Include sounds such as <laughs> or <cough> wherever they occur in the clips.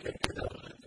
Okay.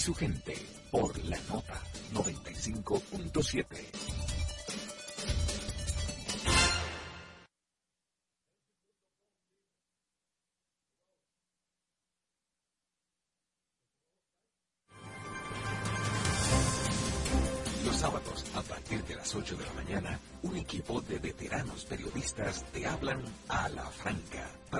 Su gente por la nota 95.7. Los sábados, a partir de las 8 de la mañana, un equipo de veteranos periodistas te hablan a la franca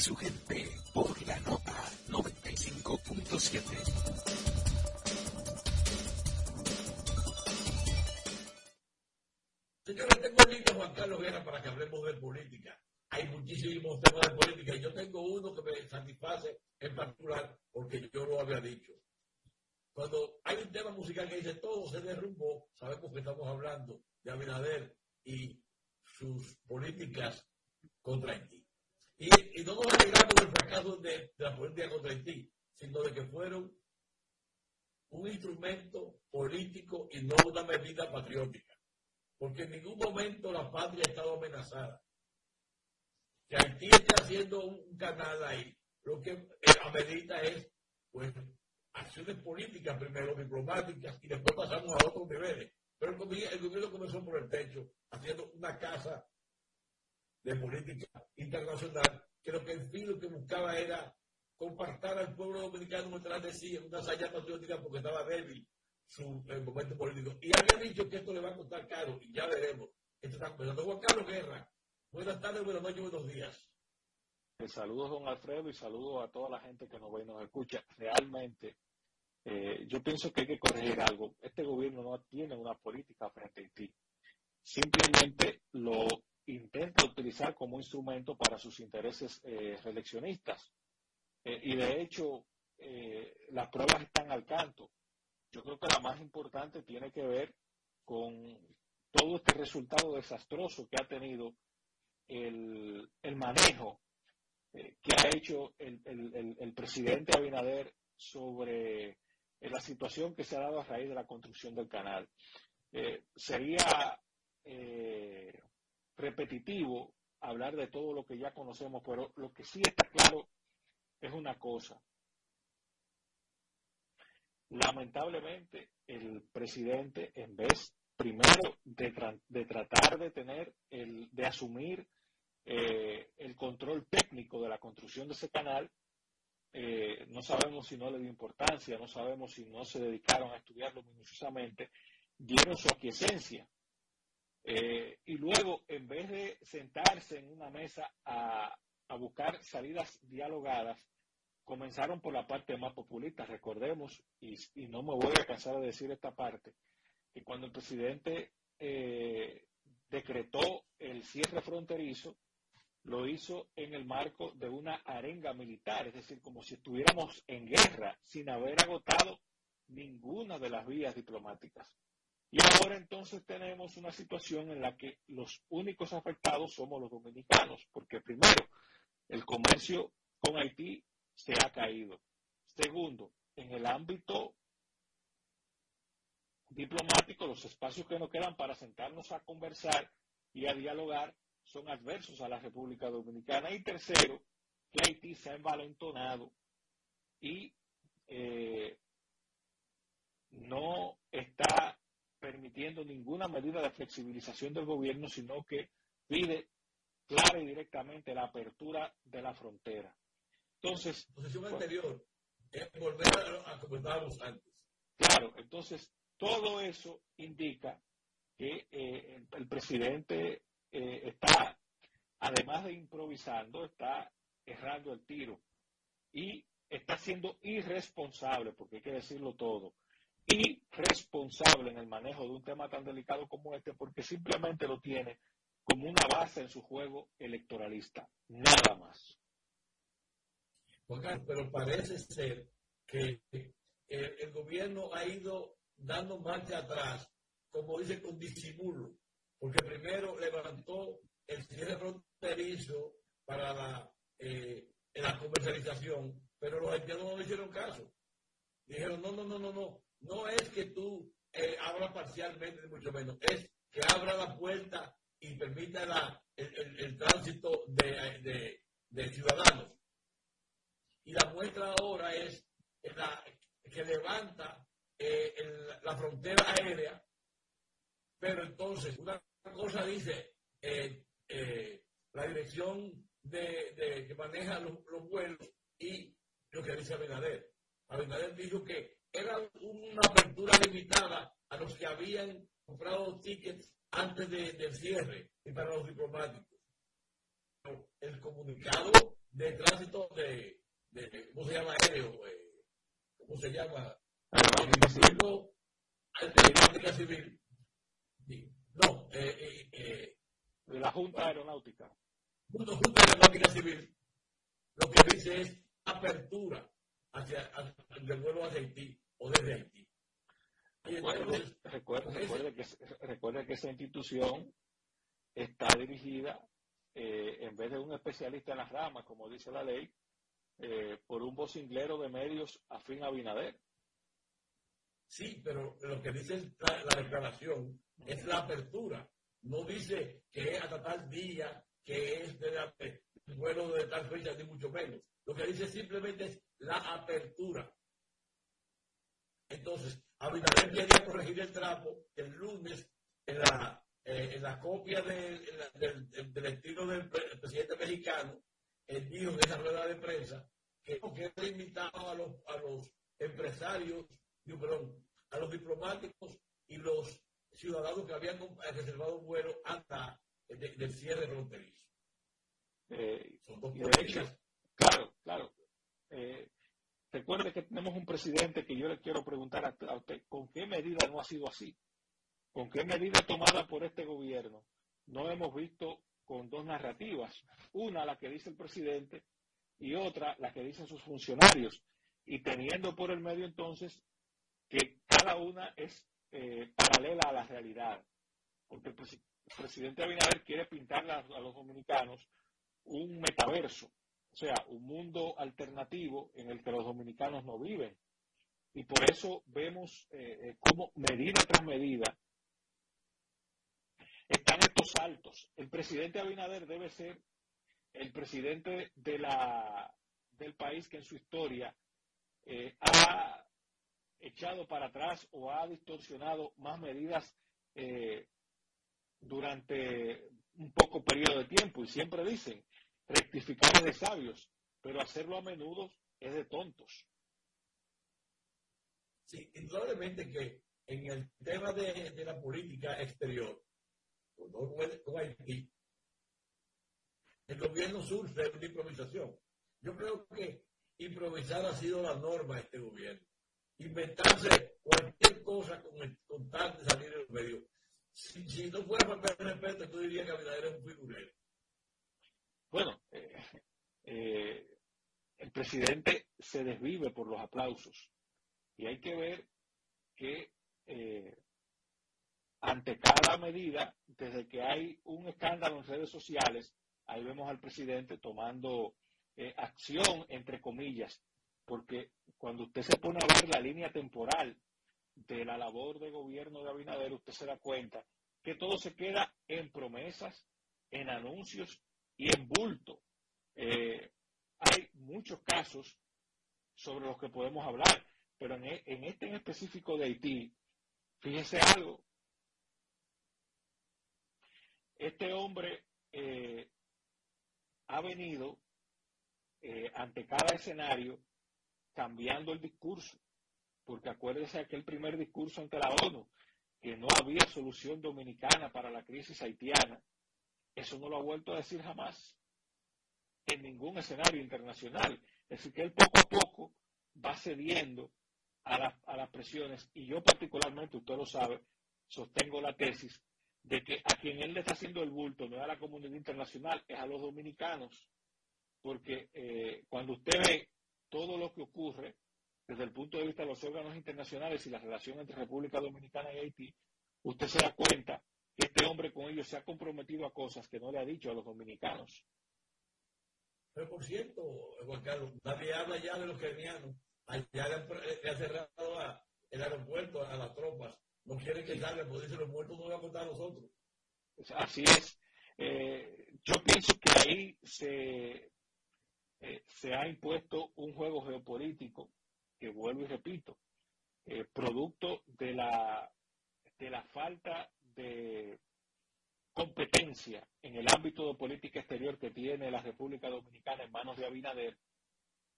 Su gente por en una salida patriótica porque estaba débil su momento político. Y había dicho que esto le va a costar caro, y ya veremos. Esto está empezando. Juan Carlos Guerra, buenas tardes, buenas noches, buenos días. Saludos, don Alfredo, y saludos a toda la gente que nos ve y nos escucha. Realmente, eh, yo pienso que hay que corregir algo. Este gobierno no tiene una política frente a ti. Simplemente lo intenta utilizar como instrumento para sus intereses eh, reeleccionistas. Eh, y de hecho, las pruebas están al canto. Yo creo que la más importante tiene que ver con todo este resultado desastroso que ha tenido el, manejo que ha hecho el, el, presidente Abinader sobre en la situación que se ha dado a raíz de la construcción del canal. Eh, sería eh, repetitivo hablar de todo lo que ya conocemos, pero lo que sí está claro es una cosa. Lamentablemente, el presidente, en vez primero de, tratar de tener, el, de asumir eh, el control técnico de la construcción de ese canal, eh, no sabemos si no le dio importancia, no sabemos si no se dedicaron a estudiarlo minuciosamente, dieron su aquiescencia. Eh, y luego, en vez de sentarse en una mesa a, buscar salidas dialogadas, comenzaron por la parte más populista. Recordemos, y, no me voy a cansar de decir esta parte, que cuando el presidente eh, decretó el cierre fronterizo, lo hizo en el marco de una arenga militar, es decir, como si estuviéramos en guerra sin haber agotado ninguna de las vías diplomáticas. Y ahora entonces tenemos una situación en la que los únicos afectados somos los dominicanos, porque primero, el comercio con Haití se ha caído. Segundo, en el ámbito diplomático, los espacios que nos quedan para sentarnos a conversar y a dialogar son adversos a la República Dominicana. Y tercero, que Haití se ha envalentonado y eh, no está permitiendo ninguna medida de flexibilización del gobierno, sino que pide clara y directamente la apertura de la frontera. Entonces, posición anterior es volver a, como estábamos antes. Claro, entonces todo eso indica que eh, el presidente eh, está, además de improvisando, está errando el tiro y está siendo irresponsable, porque hay que decirlo todo, irresponsable en el manejo de un tema tan delicado como este, porque simplemente lo tiene como una base en su juego electoralista, nada más. Pero parece ser que el gobierno ha ido dando marcha atrás, como dice, con disimulo porque primero levantó el cierre fronterizo para la, eh, la comercialización, pero los haitianos no le hicieron caso. Dijeron, no, no, no, no, no, no es que tú eh, abras parcialmente, mucho menos, es que abra la puerta y permita la, el, tránsito de, ciudadanos. Y la muestra ahora es que levanta eh, la frontera aérea, pero entonces una cosa dice eh, eh, la dirección de, que maneja los, vuelos y lo que dice Abinader. Abinader dijo que era una apertura limitada a los que habían comprado tickets antes del cierre y para los diplomáticos. El comunicado de tránsito de, ¿cómo se llama aéreo? Eh, ¿Cómo se llama? Aeronáutica civil. No, eh, eh, eh, de la Junta Aeronáutica. Junta, Junta Aeronáutica Civil, lo que dice es apertura hacia, el vuelo hacia Haití o desde Haití. Recuerde, que, recuerde que esa institución está dirigida, eh, en vez de un especialista en las ramas, como dice la ley, eh, por un vocinglero de medios afín a Binader. Sí, pero lo que dice la declaración es la apertura. No dice que es hasta tal día, que es de la, vuelo de tal fecha, ni mucho menos. Lo que dice simplemente es la apertura. Entonentonces, Abinader quería corregir el trapo el lunes en la, eh, en la copia del, del, estilo del, presidente mexicano. Él dijo en esa rueda de prensa que no queda a los, a los empresarios, perdón, a los diplomáticos y los ciudadanos que habían reservado un vuelo hasta el, del cierre fronterizo. Eh, Son dos Claro, claro. Eh, recuerde que tenemos un presidente que yo le quiero preguntar a, usted, ¿con qué medida no ha sido así? ¿Con qué medida tomada por este gobierno no hemos visto con dos narrativas? Una, la que dice el presidente, y otra, la que dicen sus funcionarios. Y teniendo por el medio entonces que cada una es eh, paralela a la realidad. Porque el, presidente Abinader quiere pintar a los dominicanos un metaverso, o sea, un mundo alternativo en el que los dominicanos no viven. Y por eso vemos eh, eh, cómo medida tras medida saltos. El presidente Abinader debe ser el presidente de la, del país que en su historia eh, ha echado para atrás o ha distorsionado más medidas durante un poco periodo de tiempo. Y siempre dicen, rectificar es de sabios, pero hacerlo a menudo es de tontos. Sí, indudablemente que en el tema de, la política exterior, con Haití, el gobierno surge de una improvisación. Yo creo que improvisar ha sido la norma de este gobierno. Inventarse cualquier cosa con, el, con tal de salir en los medios. Si, no fuera por el respeto, tú dirías que Abinader es un figurero. Bueno, eh, eh, el presidente se desvive por los aplausos y hay que ver que eh, ante cada medida, desde que hay un escándalo en redes sociales, ahí vemos al presidente tomando acción, entre comillas, porque cuando usted se pone a ver la línea temporal de la labor de gobierno de Abinader, usted se da cuenta que todo se queda en promesas, en anuncios y en bulto. Eh, hay muchos casos sobre los que podemos hablar, pero en, e, este en específico de Haití, fíjese algo. Este hombre eh, ha venido eh, ante cada escenario cambiando el discurso, porque acuérdese aquel primer discurso ante la ONU, que no había solución dominicana para la crisis haitiana, eso no lo ha vuelto a decir jamás en ningún escenario internacional. Es decir, que él poco a poco va cediendo a, a las presiones. Y yo particularmente, usted lo sabe, sostengo la tesis de que a quien él le está haciendo el bulto no a la comunidad internacional, es a los dominicanos. Porque eh, cuando usted ve todo lo que ocurre desde el punto de vista de los órganos internacionales y la relación entre República Dominicana y Haití, usted se da cuenta este hombre con ellos se ha comprometido a cosas que no le ha dicho a los dominicanos. Pero por cierto, Juan Carlos, nadie habla ya de los kenianos. Allá le han, cerrado el aeropuerto a las tropas. No quieren que salgan, porque dicen los muertos no van a contar a nosotros. Así es. Eh, yo pienso que ahí se, eh, se ha impuesto un juego geopolítico que vuelvo y repito, eh, producto de la, de la falta de competencia en el ámbito de política exterior que tiene la República Dominicana en manos de Abinader,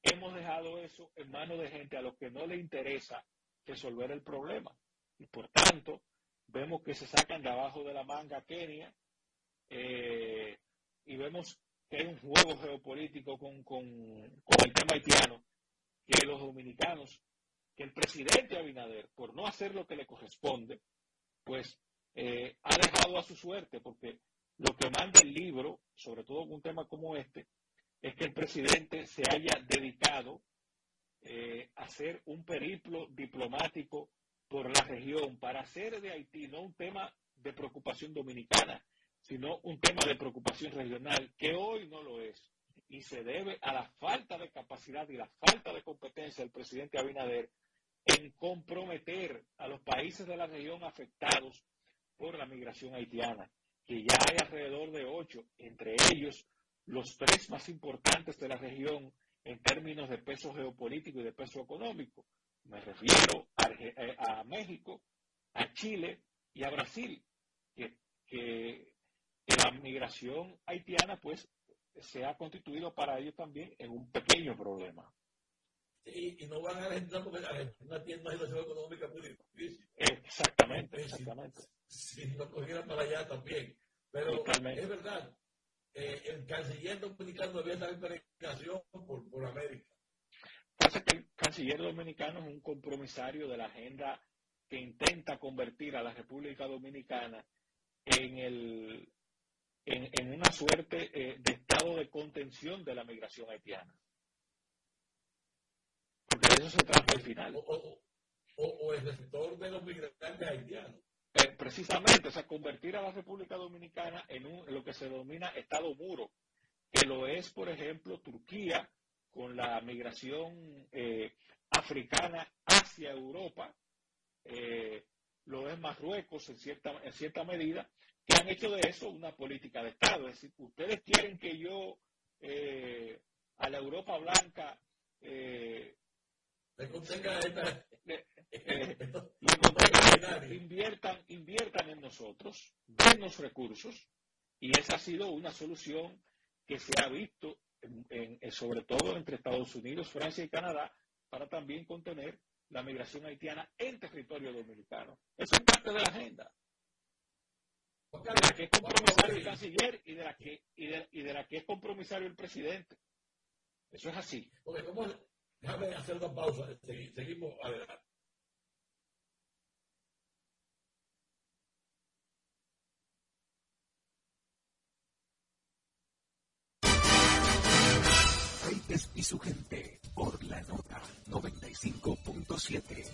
hemos dejado eso en manos de gente a los que no le interesa resolver el problema. Por tanto, vemos que se sacan de abajo de la manga Kenia eh, y vemos que hay un juego geopolítico con, con el tema haitiano, que los dominicanos, que el presidente Abinader, por no hacer lo que le corresponde, pues eh, ha dejado a su suerte, porque lo que manda el libro, sobre todo con un tema como este, es que el presidente se haya dedicado eh, a hacer un periplo diplomático por la región para hacer de Haití no un tema de preocupación dominicana, sino un tema de preocupación regional, que hoy no lo es. Y se debe a la falta de capacidad y la falta de competencia del presidente Abinader en comprometer a los países de la región afectados por la migración haitiana, que ya hay alrededor de ocho, entre ellos los tres más importantes de la región en términos de peso geopolítico y de peso económico. Me refiero a, eh, México, a Chile y a Brasil, que, que, la migración haitiana pues se ha constituido para ellos también en un pequeño problema. y, no van a Argentina porque Argentina tiene una situación económica muy difícil. Exactamente, exactamente. Si, no cogieran para allá también. Pero es verdad, eh, el canciller dominicano debía estar en peregrinación por, por América. Pasa que canciller dominicano es un compromisario de la agenda que intenta convertir a la República Dominicana en, el, en, una suerte eh, de estado de contención de la migración haitiana. Porque de eso se trata al final. O, el sector de los migrantes haitianos. Eh, precisamente, o sea, convertir a la República Dominicana en, un, lo que se denomina Estado muro, que lo es, por ejemplo, Turquía con la migración eh, africana hacia Europa, eh, lo es Marruecos en cierta, en cierta medida, que han hecho de eso una política de Estado. Es decir, ustedes quieren que yo a la Europa blanca eh, <laughs> inviertan, inviertan en nosotros, denos recursos, y esa ha sido una solución que se ha visto, sobre todo entre Estados Unidos, Francia y Canadá, para también contener la migración haitiana en territorio dominicano. Eso es parte de la agenda. De la que es compromisario el canciller y de la que, y de, la que es compromisario el presidente. Eso es así. Déjame hacer una pausa. Seguimos adelante. Y su gente por la nota 95.7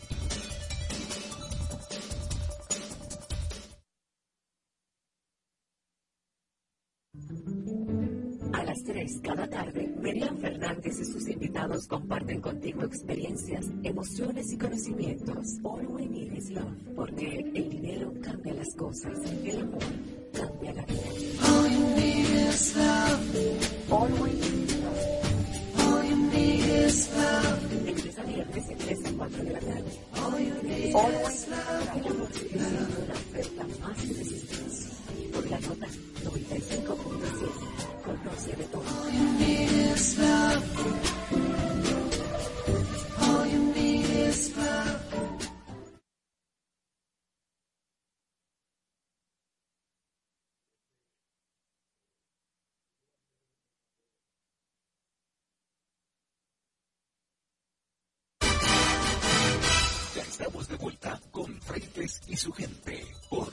las 3 cada tarde, Miriam Fernández y sus invitados comparten contigo experiencias, emociones y conocimientos. All we need is love, porque el dinero cambia las cosas, el amor cambia la vida. All you need is love. All we need De lunes a de 3 a 4 de la tarde. All you need All is love. El amor sigue siendo una oferta más irresistible. Por la nota 95.7 conoce de todo. Freites y su gente. Por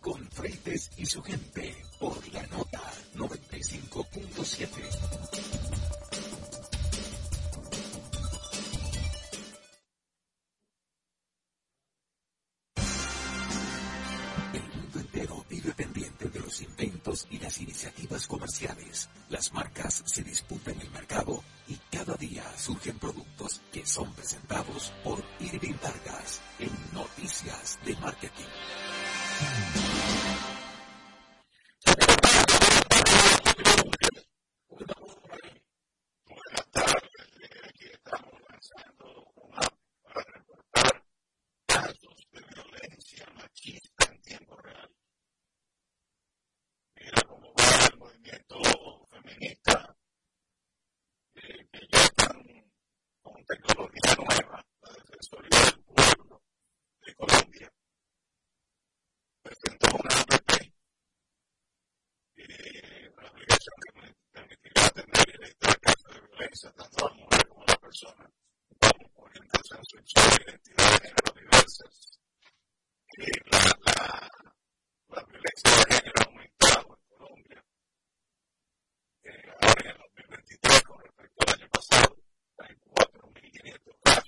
Con Freites y su gente por la nota 95.7. El mundo entero dependiente de los inventos y las iniciativas comerciales. Las marcas se disputan el mercado y cada día surgen productos que son presentados por Irving Vargas en Noticias de Marketing. tecnología nueva, la Defensoría del Pueblo de Colombia, presentó una APP eh, una aplicación que permitirá atender y evitar casos de violencia tanto a la mujer como a la persona con orientación sexual identidad de género diversas. Eh, la, la, violencia de género ha aumentado en Colombia ahora en el 2023 con respecto al año pasado.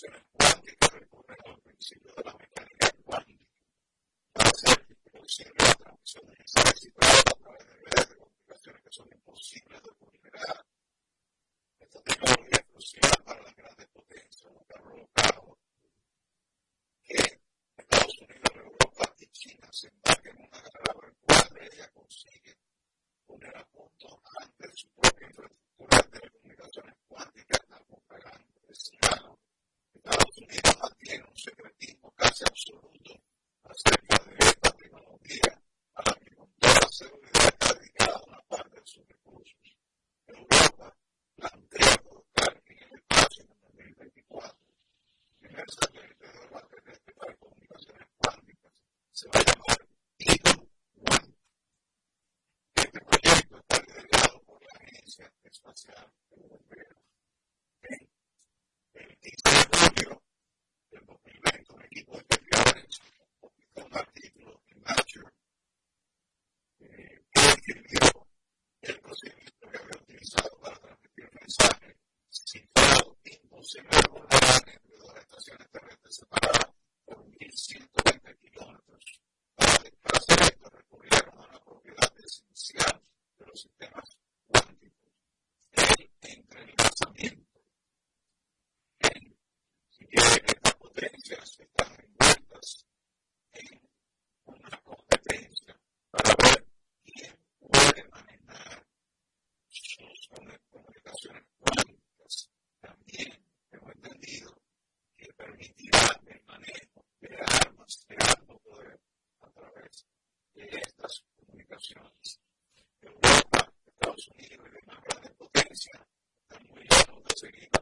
operaciones cuánticas recurren al principio de la mecánica cuántica para hacer posible la transmisión de mensajes a través de redes de comunicaciones que son imposibles de considerar. Esta tecnología es crucial para las grandes potencias, como Carlos Locado, que Estados Unidos, Europa y China se embarquen en una guerra por el cual ella consigue poner a punto ante su propia infraestructura de telecomunicaciones cuánticas la propaganda. Gracias. Estados Unidos mantiene un secretismo casi absoluto acerca de esta tecnología a la que con toda seguridad está dedicada una parte de sus recursos. Europa plantea colocar en el espacio en el 2024 primer satélite de orbital terrestre para comunicaciones cuánticas. Se va a llamar Eagle One. Este proyecto está liderado por la Agencia Espacial Europea. El junio del 2020, un equipo de especiales publicó un artículo en Nature eh, que definió el procedimiento que había utilizado para transmitir el mensaje situado en 12 grados de la entre dos estaciones terrestres separadas por 1.120 kilómetros. Para hacer esto, recurrieron a la propiedad esencial de los sistemas cuánticos. El entrelazamiento que estas potencias están envueltas en una competencia para ver quién puede manejar sus comunicaciones cuánticas. También hemos entendido que permitirá el manejo de armas, de armas, poder a través de estas comunicaciones. Europa, Estados Unidos y una gran potencia potencias muy lejos.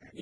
Lord.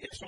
eso